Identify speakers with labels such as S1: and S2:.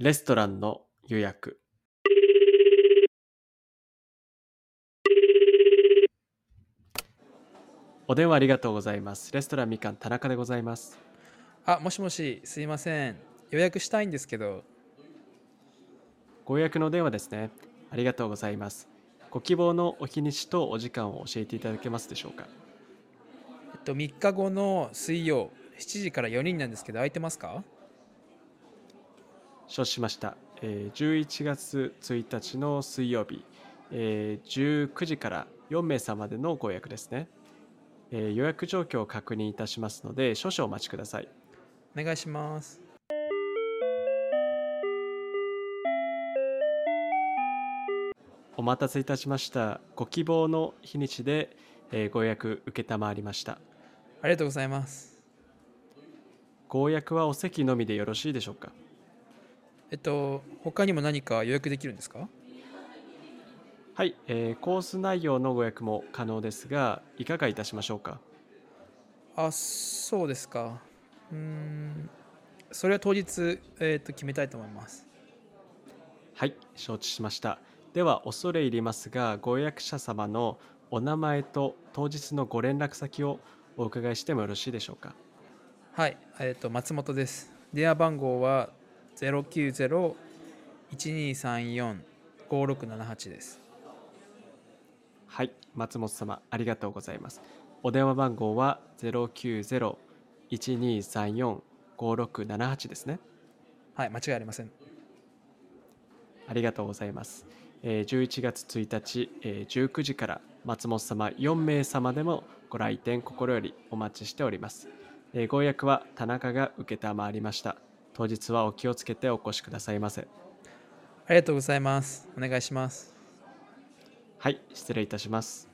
S1: レストランの予約。お電話ありがとうございます。レストランみかん田中でございます。
S2: あ、もしもし、すいません。予約したいんですけど、
S1: ご予約のお電話ですね。ありがとうございます。ご希望のお日にちとお時間を教えていただけますでしょうか。
S2: えっと、3日後の水曜、7時から4人なんですけど、空いてますか？
S1: 承知しました。えー11月1日の水曜日、えー19時から4名様でのご予約ですね。えー予約状況を確認いたしますので、少々お待ちください。
S2: お願いします。
S1: お待たせいたしました。ご希望の日にちで、えーご予約承りました。
S2: ありがとうございます。
S1: ご予約はお席のみでよろしいでしょうか？
S2: えっと、他にも何か予約できるんですか？
S1: はい、えーコース内容のご予約も可能ですが、いかがいたしましょうか？
S2: あ、そうですか。うーん、それは当日、えっと、決めたいと思います。
S1: はい、承知しました。では、恐れ入りますが、ご予約者様のお名前と当日のご連絡先をお伺いしてもよろしいでしょうか？
S2: はい、えっと、松本です。電話番号は090-1234-5678です。
S1: はい、松本様、ありがとうございます。お電話番号は090-1234-5678ですね。
S2: はい、間違いありません。
S1: ありがとうございます。えー11月1日、えー19時から松本様4名様でもご来店心よりお待ちしております。えーご予約は田中が受けたまわりました。当日はお気をつけてお越しくださいませ。
S2: ありがとうございます。お願いします。
S1: はい、失礼いたします。